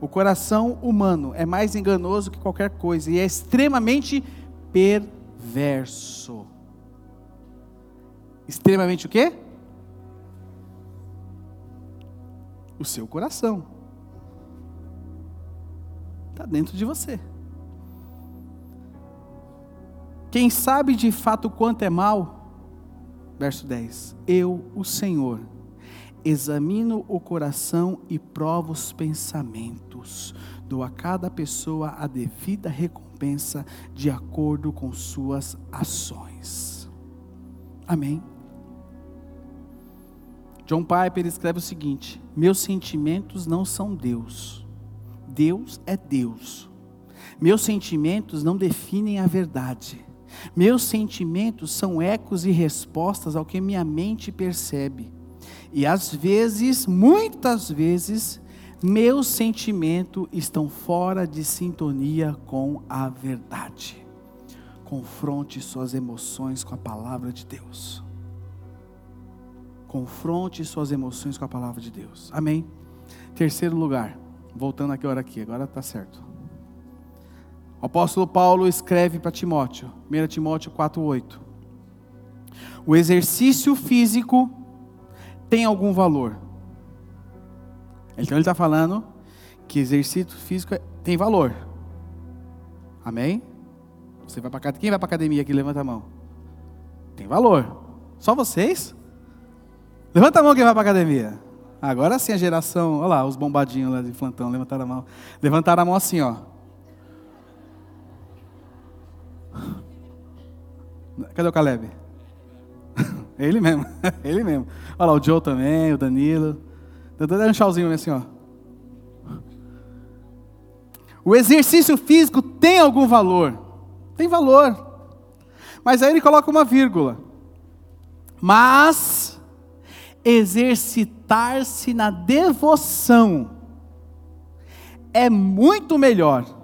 O coração humano é mais enganoso que qualquer coisa e é extremamente perverso. Extremamente o quê? O seu coração. Está dentro de você. Quem sabe de fato quanto é mal? Verso 10: Eu, o Senhor, examino o coração e provo os pensamentos, dou a cada pessoa a devida recompensa de acordo com suas ações. Amém. John Piper escreve o seguinte: Meus sentimentos não são Deus, Deus é Deus. Meus sentimentos não definem a verdade. Meus sentimentos são ecos e respostas ao que minha mente percebe. E às vezes, muitas vezes, meus sentimentos estão fora de sintonia com a verdade. Confronte suas emoções com a palavra de Deus. Confronte suas emoções com a palavra de Deus. Amém? Terceiro lugar, voltando aqui, hora aqui, agora está certo. O apóstolo Paulo escreve para Timóteo, 1 Timóteo 4,8. O exercício físico tem algum valor. Então ele está falando que exercício físico é, tem valor. Amém? Você vai para quem vai para academia aqui? Levanta a mão. Tem valor. Só vocês? Levanta a mão quem vai para academia. Agora sim a geração, olha lá, os bombadinhos lá de plantão, levantaram a mão. Levantaram a mão assim, ó. Cadê o Caleb? Ele mesmo, ele mesmo. Olha lá, o Joe também, o Danilo. Dá um tchauzinho assim, ó. O exercício físico tem algum valor? Tem valor. Mas aí ele coloca uma vírgula. Mas exercitar-se na devoção é muito melhor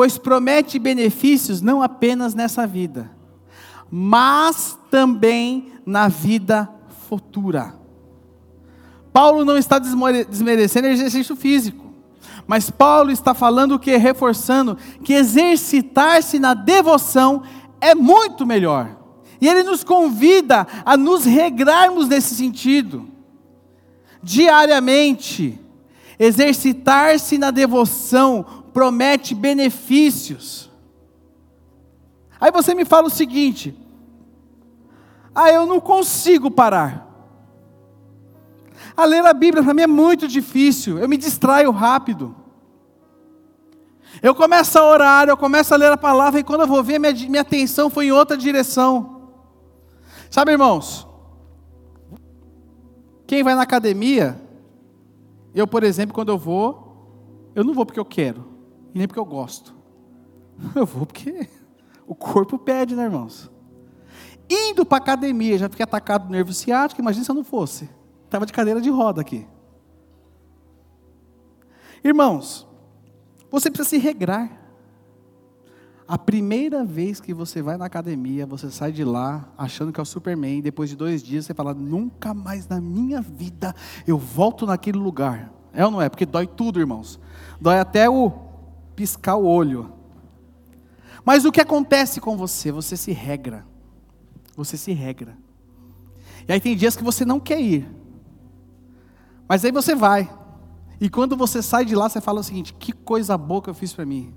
pois promete benefícios não apenas nessa vida, mas também na vida futura. Paulo não está desmerecendo exercício físico, mas Paulo está falando que reforçando que exercitar-se na devoção é muito melhor. E ele nos convida a nos regrarmos nesse sentido. Diariamente, exercitar-se na devoção promete benefícios. Aí você me fala o seguinte: ah, eu não consigo parar. A ler a Bíblia para mim é muito difícil, eu me distraio rápido. Eu começo a orar, eu começo a ler a palavra, e quando eu vou ver, minha, minha atenção foi em outra direção. Sabe, irmãos, quem vai na academia, eu, por exemplo, quando eu vou, eu não vou porque eu quero, nem porque eu gosto. Eu vou porque o corpo pede, né, irmãos? Indo para a academia, já fiquei atacado do nervo ciático, imagina se eu não fosse. Estava de cadeira de roda aqui. Irmãos, você precisa se regrar. A primeira vez que você vai na academia, você sai de lá achando que é o Superman, depois de dois dias você fala: nunca mais na minha vida eu volto naquele lugar. É ou não é? Porque dói tudo, irmãos. Dói até o piscar o olho. Mas o que acontece com você? Você se regra. Você se regra. E aí tem dias que você não quer ir. Mas aí você vai. E quando você sai de lá, você fala o seguinte: que coisa boa que eu fiz para mim.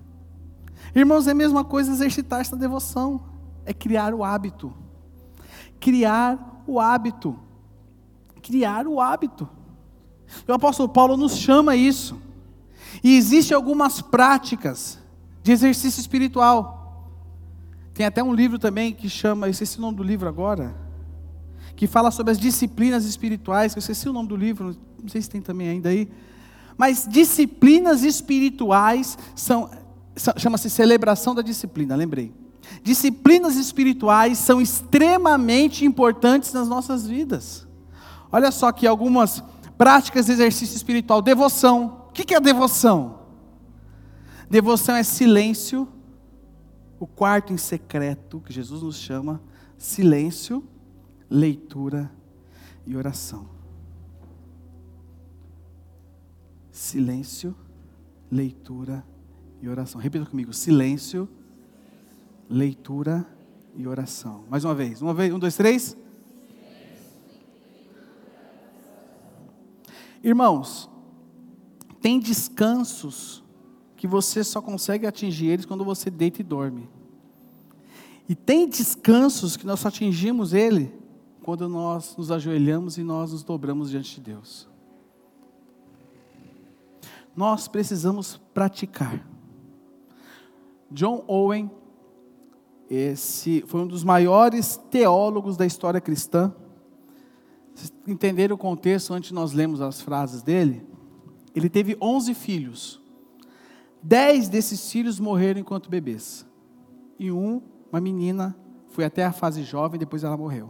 Irmãos, é a mesma coisa exercitar essa devoção, é criar o hábito. Criar o hábito. Criar o hábito. O apóstolo Paulo nos chama isso. E existem algumas práticas de exercício espiritual. Tem até um livro também que chama, eu esqueci o nome do livro agora, que fala sobre as disciplinas espirituais, eu esqueci o nome do livro, não sei se tem também ainda aí. Mas disciplinas espirituais são chama-se celebração da disciplina, lembrei. Disciplinas espirituais são extremamente importantes nas nossas vidas. Olha só aqui algumas práticas de exercício espiritual. Devoção. O que é devoção? Devoção é silêncio, o quarto em secreto, que Jesus nos chama, silêncio, leitura e oração. Silêncio, leitura e oração. Repita comigo: silêncio, leitura e oração. Mais uma vez. Uma vez, um, dois, três. Irmãos, tem descansos que você só consegue atingir eles quando você deita e dorme. E tem descansos que nós só atingimos ele quando nós nos ajoelhamos e nós nos dobramos diante de Deus. Nós precisamos praticar. John Owen, esse foi um dos maiores teólogos da história cristã. Vocês entenderam o contexto antes nós lemos as frases dele? Ele teve 11 filhos. Dez desses filhos morreram enquanto bebês. E um, uma menina, foi até a fase jovem, depois ela morreu.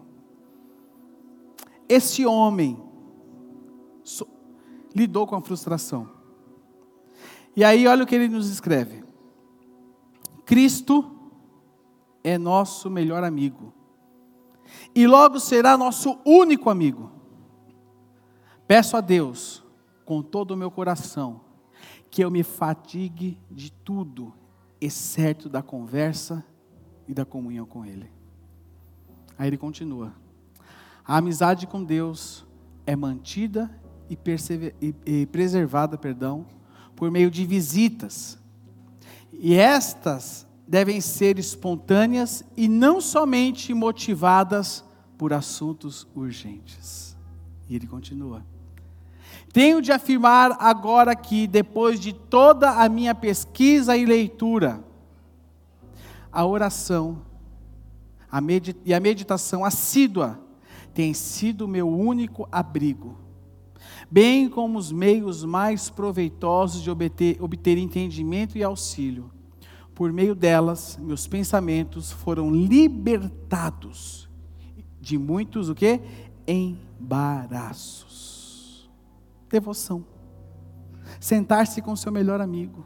Esse homem lidou com a frustração. E aí, olha o que ele nos escreve. Cristo é nosso melhor amigo. E logo será nosso único amigo. Peço a Deus, com todo o meu coração, que eu me fatigue de tudo, exceto da conversa e da comunhão com Ele. Aí ele continua: a amizade com Deus é mantida e, e, e preservada, perdão, por meio de visitas e estas devem ser espontâneas e não somente motivadas por assuntos urgentes. E ele continua. Tenho de afirmar agora que, depois de toda a minha pesquisa e leitura, a oração a e a meditação assídua tem sido meu único abrigo bem como os meios mais proveitosos de obter, obter entendimento e auxílio. Por meio delas, meus pensamentos foram libertados de muitos o quê? Embaraços. Devoção. Sentar-se com seu melhor amigo.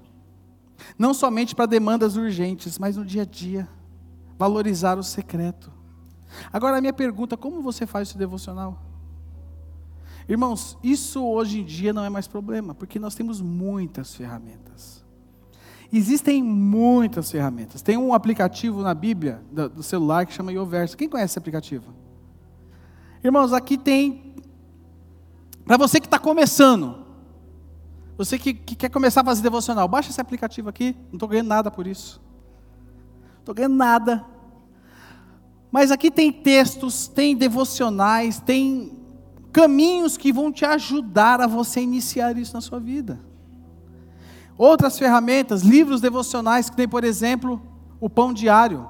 Não somente para demandas urgentes, mas no dia a dia. Valorizar o secreto. Agora a minha pergunta, como você faz esse devocional? Irmãos, isso hoje em dia não é mais problema, porque nós temos muitas ferramentas. Existem muitas ferramentas. Tem um aplicativo na Bíblia, do, celular, que chama Ioverso. Quem conhece esse aplicativo? Irmãos, aqui tem. Para você que está começando, você que, que, quer começar a fazer devocional, baixa esse aplicativo aqui. Não estou ganhando nada por isso. Não estou ganhando nada. Mas aqui tem textos, tem devocionais, tem caminhos que vão te ajudar a você iniciar isso na sua vida. Outras ferramentas, livros devocionais, que tem, por exemplo, o pão diário.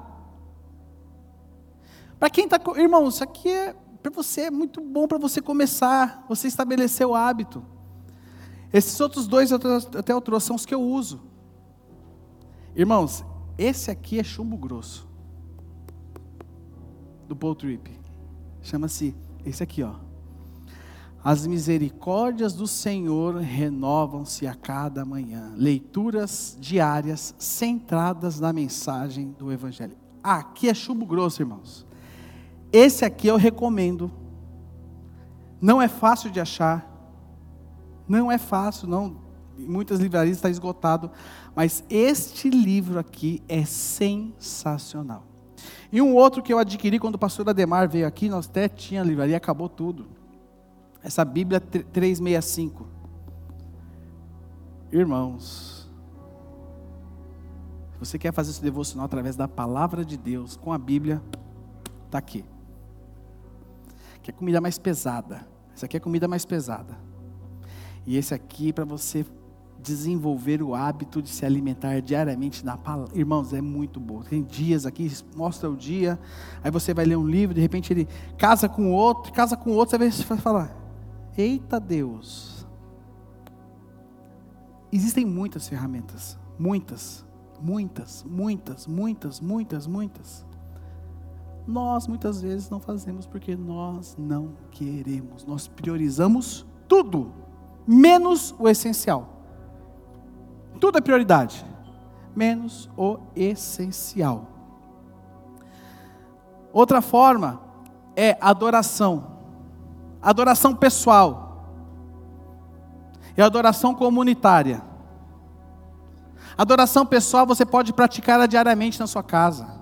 Para quem está. Irmão, isso aqui é para você é muito bom para você começar, você estabelecer o hábito. Esses outros dois até eu trouxe, são os que eu uso. Irmãos, esse aqui é chumbo grosso. Do Paul Trip. Chama-se esse aqui, ó. As misericórdias do Senhor renovam-se a cada manhã. Leituras diárias centradas na mensagem do Evangelho. Ah, aqui é chumbo grosso, irmãos. Esse aqui eu recomendo. Não é fácil de achar. Não é fácil, não. Em muitas livrarias está esgotado. Mas este livro aqui é sensacional. E um outro que eu adquiri quando o pastor Ademar veio aqui, nós até tinha livraria, acabou tudo. Essa Bíblia 365. Irmãos, se você quer fazer esse devocional através da palavra de Deus, com a Bíblia, está aqui. Que é comida mais pesada. Essa aqui é comida mais pesada. E esse aqui é para você desenvolver o hábito de se alimentar diariamente na palavra. Irmãos, é muito bom. Tem dias aqui, mostra o dia, aí você vai ler um livro, de repente ele casa com outro, casa com outro, você vai falar: Eita Deus! Existem muitas ferramentas, muitas, muitas, muitas, muitas, muitas, muitas. Nós muitas vezes não fazemos porque nós não queremos. Nós priorizamos tudo, menos o essencial. Tudo é prioridade, menos o essencial. Outra forma é adoração. Adoração pessoal. E adoração comunitária. Adoração pessoal você pode praticar diariamente na sua casa.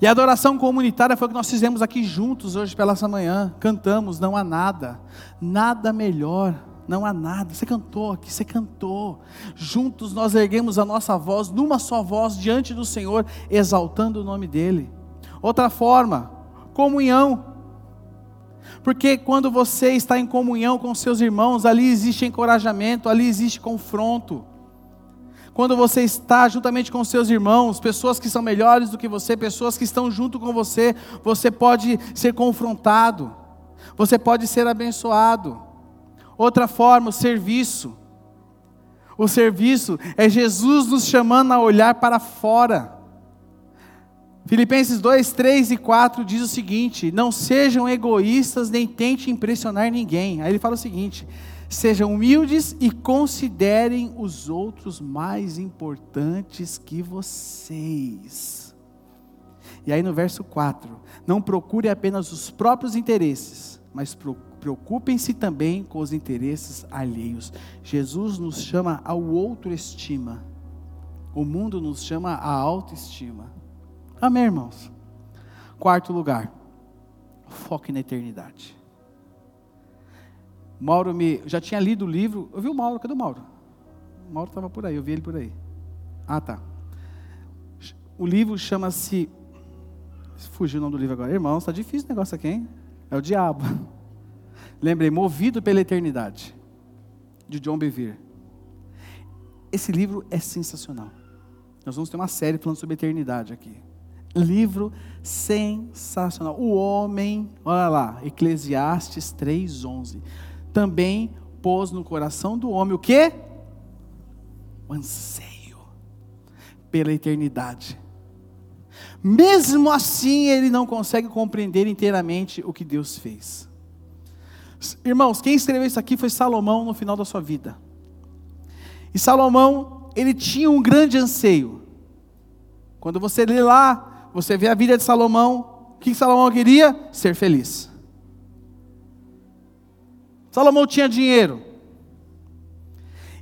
E a adoração comunitária foi o que nós fizemos aqui juntos hoje pela manhã. Cantamos, não há nada, nada melhor não há nada. Você cantou aqui, você cantou. Juntos nós erguemos a nossa voz, numa só voz, diante do Senhor, exaltando o nome dEle. Outra forma, comunhão. Porque quando você está em comunhão com seus irmãos, ali existe encorajamento, ali existe confronto. Quando você está juntamente com seus irmãos, pessoas que são melhores do que você, pessoas que estão junto com você, você pode ser confrontado, você pode ser abençoado. Outra forma, o serviço. O serviço é Jesus nos chamando a olhar para fora. Filipenses 2, 3 e 4 diz o seguinte: Não sejam egoístas nem tentem impressionar ninguém. Aí ele fala o seguinte: Sejam humildes e considerem os outros mais importantes que vocês. E aí no verso 4: Não procure apenas os próprios interesses, mas preocupem-se também com os interesses alheios. Jesus nos chama ao outro estima. O mundo nos chama à autoestima. Amém, irmãos? Quarto lugar, foque na eternidade. Mauro me. Já tinha lido o livro. Eu vi o Mauro, cadê o Mauro? O Mauro estava por aí, eu vi ele por aí. Ah, tá. O livro chama-se. Fugiu o nome do livro agora. Irmãos, está difícil o negócio aqui, hein? É o diabo. Lembrei, Movido pela Eternidade, de John Bevere. Esse livro é sensacional. Nós vamos ter uma série falando sobre eternidade aqui. Livro sensacional. O homem, olha lá, Eclesiastes 3:11. Também pôs no coração do homem o quê? O anseio pela eternidade. Mesmo assim, ele não consegue compreender inteiramente o que Deus fez. Irmãos, quem escreveu isso aqui foi Salomão no final da sua vida. E Salomão, ele tinha um grande anseio. Quando você lê lá, você vê a vida de Salomão, o que Salomão queria? Ser feliz. Salomão tinha dinheiro.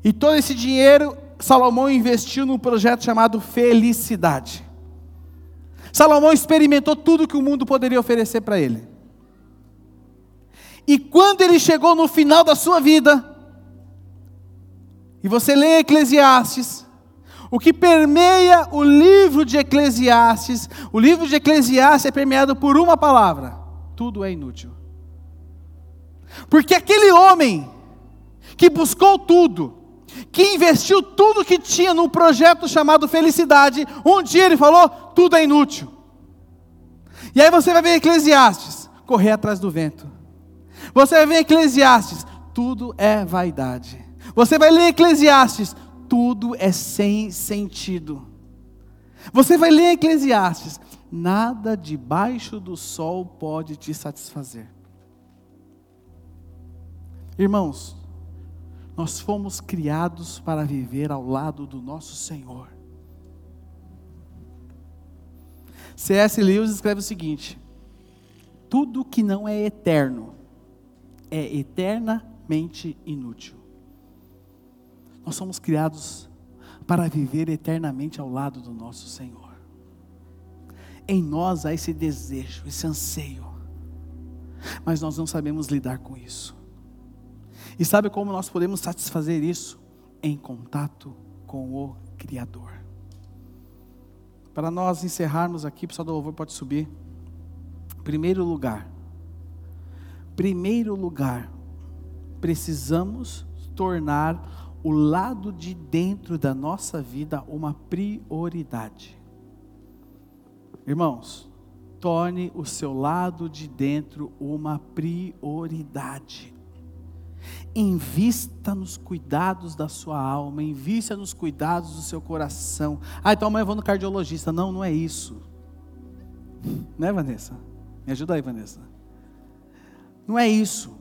E todo esse dinheiro Salomão investiu num projeto chamado Felicidade. Salomão experimentou tudo que o mundo poderia oferecer para ele. E quando ele chegou no final da sua vida, e você lê Eclesiastes, o que permeia o livro de Eclesiastes, o livro de Eclesiastes é permeado por uma palavra: tudo é inútil. Porque aquele homem que buscou tudo, que investiu tudo que tinha num projeto chamado felicidade, um dia ele falou: tudo é inútil. E aí você vai ver Eclesiastes, correr atrás do vento. Você vai ver Eclesiastes, tudo é vaidade. Você vai ler Eclesiastes, tudo é sem sentido. Você vai ler Eclesiastes, nada debaixo do sol pode te satisfazer. Irmãos, nós fomos criados para viver ao lado do nosso Senhor. C.S. Lewis escreve o seguinte: tudo que não é eterno é eternamente inútil. Nós somos criados para viver eternamente ao lado do nosso Senhor. Em nós há esse desejo, esse anseio, mas nós não sabemos lidar com isso. E sabe como nós podemos satisfazer isso? Em contato com o Criador. Para nós encerrarmos aqui, pessoal do louvor pode subir. Primeiro lugar. Primeiro lugar, precisamos tornar o lado de dentro da nossa vida uma prioridade. Irmãos, torne o seu lado de dentro uma prioridade. Invista nos cuidados da sua alma, invista nos cuidados do seu coração. Ah, então amanhã eu vou no cardiologista. Não, não é isso. Né, Vanessa? Me ajuda aí, Vanessa. Não é isso.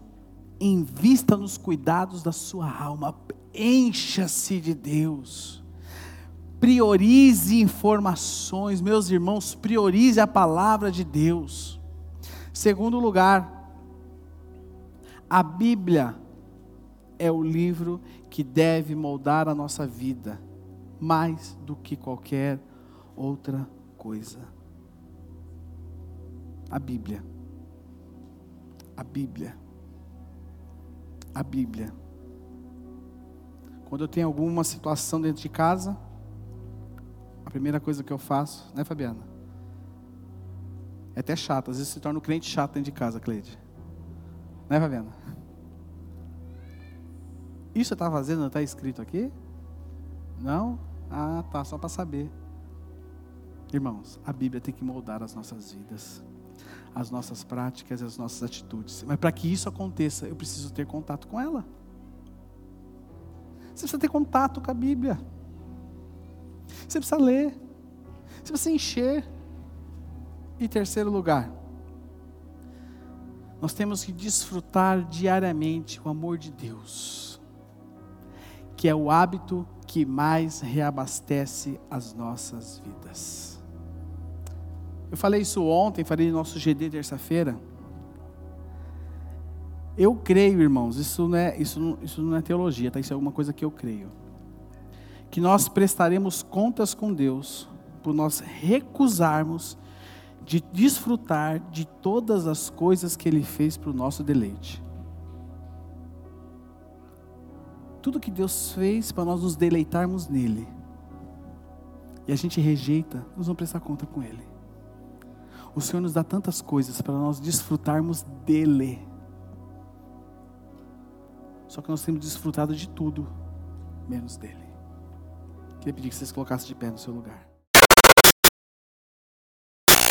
Invista nos cuidados da sua alma. Encha-se de Deus. Priorize informações, meus irmãos, priorize a palavra de Deus. Segundo lugar, a Bíblia é o livro que deve moldar a nossa vida mais do que qualquer outra coisa. A Bíblia. A Bíblia. A Bíblia. Quando eu tenho alguma situação dentro de casa, a primeira coisa que eu faço, né, Fabiana? É até chato, às vezes se torna um crente chato dentro de casa, Cleide. Né, Fabiana? Isso está fazendo, não está escrito aqui? Não? Ah, tá, só para saber. Irmãos, a Bíblia tem que moldar as nossas vidas, as nossas práticas e as nossas atitudes. Mas para que isso aconteça, eu preciso ter contato com ela. Você precisa ter contato com a Bíblia. Você precisa ler. Você precisa encher. E terceiro lugar, nós temos que desfrutar diariamente o amor de Deus que é o hábito que mais reabastece as nossas vidas. Eu falei isso ontem, falei no nosso GD terça-feira. Eu creio, irmãos, isso não é, isso não, isso não é teologia, tá? isso é alguma coisa que eu creio. Que nós prestaremos contas com Deus por nós recusarmos de desfrutar de todas as coisas que Ele fez para o nosso deleite. tudo que Deus fez para nós nos deleitarmos nele, e a gente rejeita, nós vamos prestar conta com Ele. O Senhor nos dá tantas coisas para nós desfrutarmos dele. Só que nós temos desfrutado de tudo, menos dele. Queria pedir que vocês colocassem de pé no seu lugar.